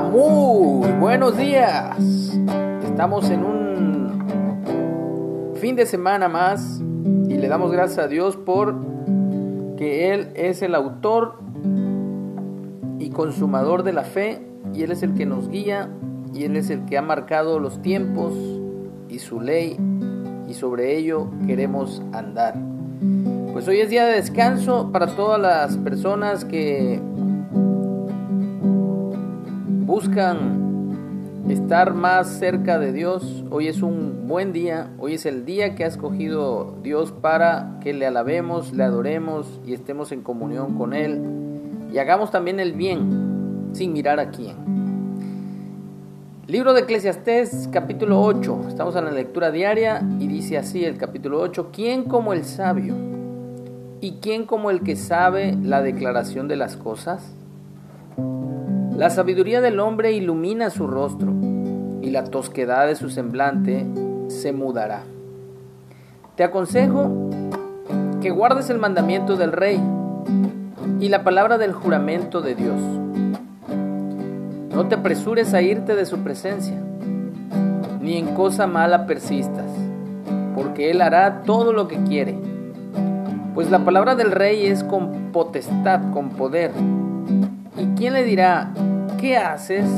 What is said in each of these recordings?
Muy buenos días. Estamos en un fin de semana más y le damos gracias a Dios por que Él es el autor y consumador de la fe y Él es el que nos guía y Él es el que ha marcado los tiempos y su ley y sobre ello queremos andar. Pues hoy es día de descanso para todas las personas que buscan estar más cerca de Dios, hoy es un buen día, hoy es el día que ha escogido Dios para que le alabemos, le adoremos y estemos en comunión con Él y hagamos también el bien sin mirar a quién. Libro de Eclesiastés capítulo 8, estamos en la lectura diaria y dice así el capítulo 8, ¿quién como el sabio? ¿Y quién como el que sabe la declaración de las cosas? La sabiduría del hombre ilumina su rostro y la tosquedad de su semblante se mudará. Te aconsejo que guardes el mandamiento del rey y la palabra del juramento de Dios. No te apresures a irte de su presencia, ni en cosa mala persistas, porque Él hará todo lo que quiere. Pues la palabra del rey es con potestad, con poder ¿Y quién le dirá, ¿qué haces?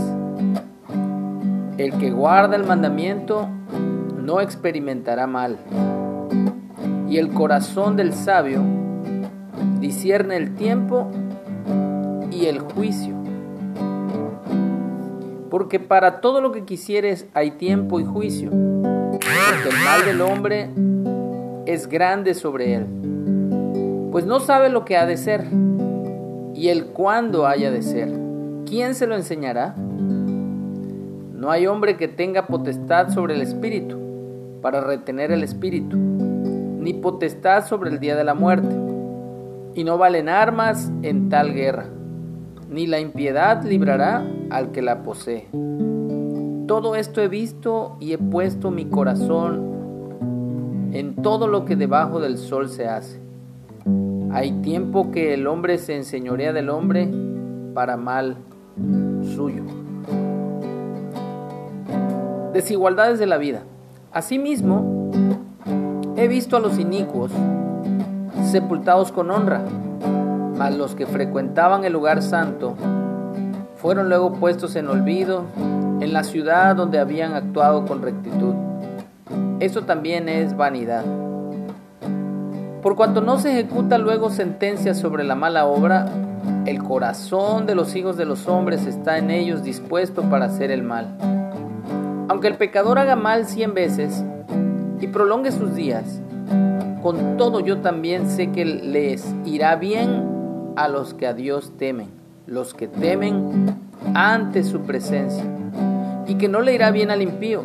El que guarda el mandamiento no experimentará mal. Y el corazón del sabio discierne el tiempo y el juicio. Porque para todo lo que quisieres hay tiempo y juicio. Porque el mal del hombre es grande sobre él. Pues no sabe lo que ha de ser y el cuándo haya de ser. ¿Quién se lo enseñará? No hay hombre que tenga potestad sobre el espíritu para retener el espíritu, ni potestad sobre el día de la muerte. Y no valen armas en tal guerra, ni la impiedad librará al que la posee. Todo esto he visto y he puesto mi corazón en todo lo que debajo del sol se hace hay tiempo que el hombre se enseñorea del hombre para mal suyo. Desigualdades de la vida. Asimismo, he visto a los inicuos sepultados con honra, mas los que frecuentaban el lugar santo fueron luego puestos en olvido en la ciudad donde habían actuado con rectitud. Eso también es vanidad. Por cuanto no se ejecuta luego sentencia sobre la mala obra, el corazón de los hijos de los hombres está en ellos dispuesto para hacer el mal. Aunque el pecador haga mal cien veces y prolongue sus días, con todo yo también sé que les irá bien a los que a Dios temen, los que temen ante su presencia, y que no le irá bien al impío,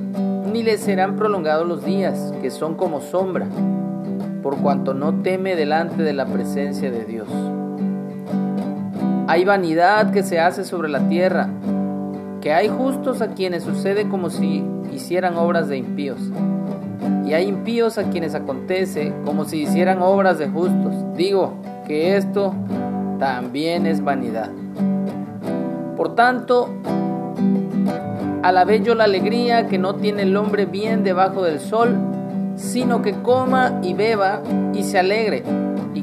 ni le serán prolongados los días, que son como sombra por cuanto no teme delante de la presencia de Dios. Hay vanidad que se hace sobre la tierra, que hay justos a quienes sucede como si hicieran obras de impíos, y hay impíos a quienes acontece como si hicieran obras de justos. Digo que esto también es vanidad. Por tanto, alabé yo la alegría que no tiene el hombre bien debajo del sol, sino que coma y beba y se alegre,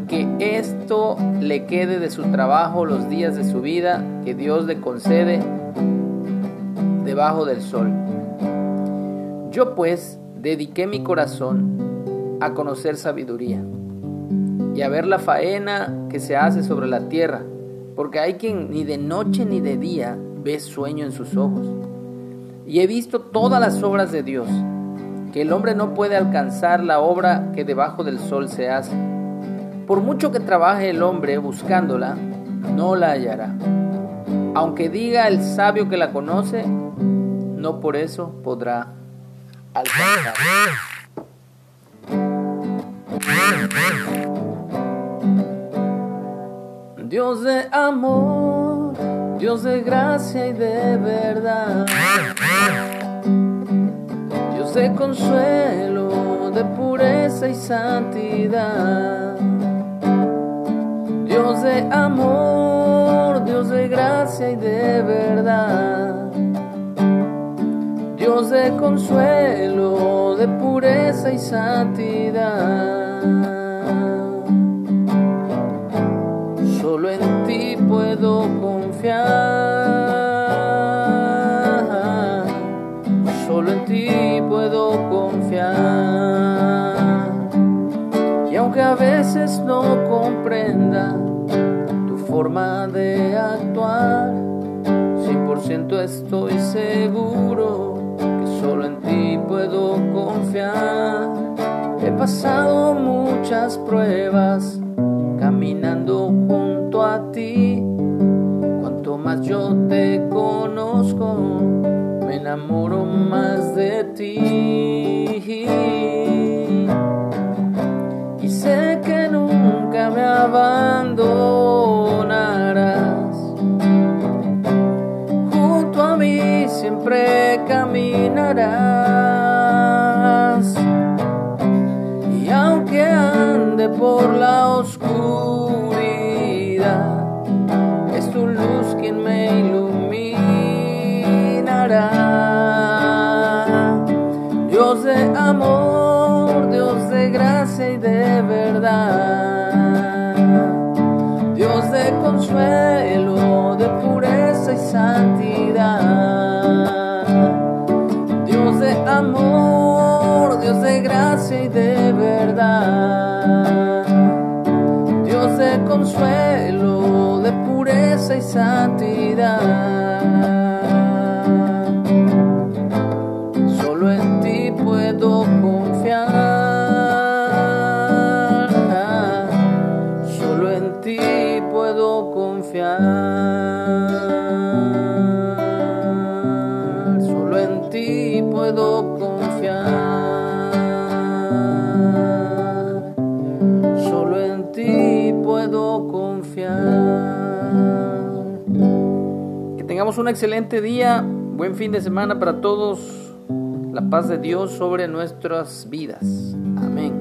que esto le quede de su trabajo los días de su vida que Dios le concede debajo del sol. Yo pues dediqué mi corazón a conocer sabiduría y a ver la faena que se hace sobre la tierra, porque hay quien ni de noche ni de día ve sueño en sus ojos. Y he visto todas las obras de Dios que el hombre no puede alcanzar la obra que debajo del sol se hace. Por mucho que trabaje el hombre buscándola, no la hallará. Aunque diga el sabio que la conoce, no por eso podrá alcanzarla. Dios de amor, Dios de gracia y de verdad de consuelo, de pureza y santidad. Dios de amor, Dios de gracia y de verdad, Dios de consuelo, de pureza y santidad. Solo en ti puedo confiar, solo en ti puedo confiar. Y aunque a veces no comprenda, forma de actuar. 100% estoy seguro que solo en ti puedo confiar. He pasado muchas pruebas caminando junto a ti. Cuanto más yo te conozco, me enamoro más de ti. Y sé que nunca me abandono siempre caminarás. Y aunque ande por la oscuridad, es tu luz quien me iluminará. Dios de amor, Dios de gracia y de verdad. Y santidad. Solo en ti puedo confiar, solo en ti puedo confiar. puedo confiar. Solo en ti puedo confiar. Tengamos un excelente día, buen fin de semana para todos. La paz de Dios sobre nuestras vidas. Amén.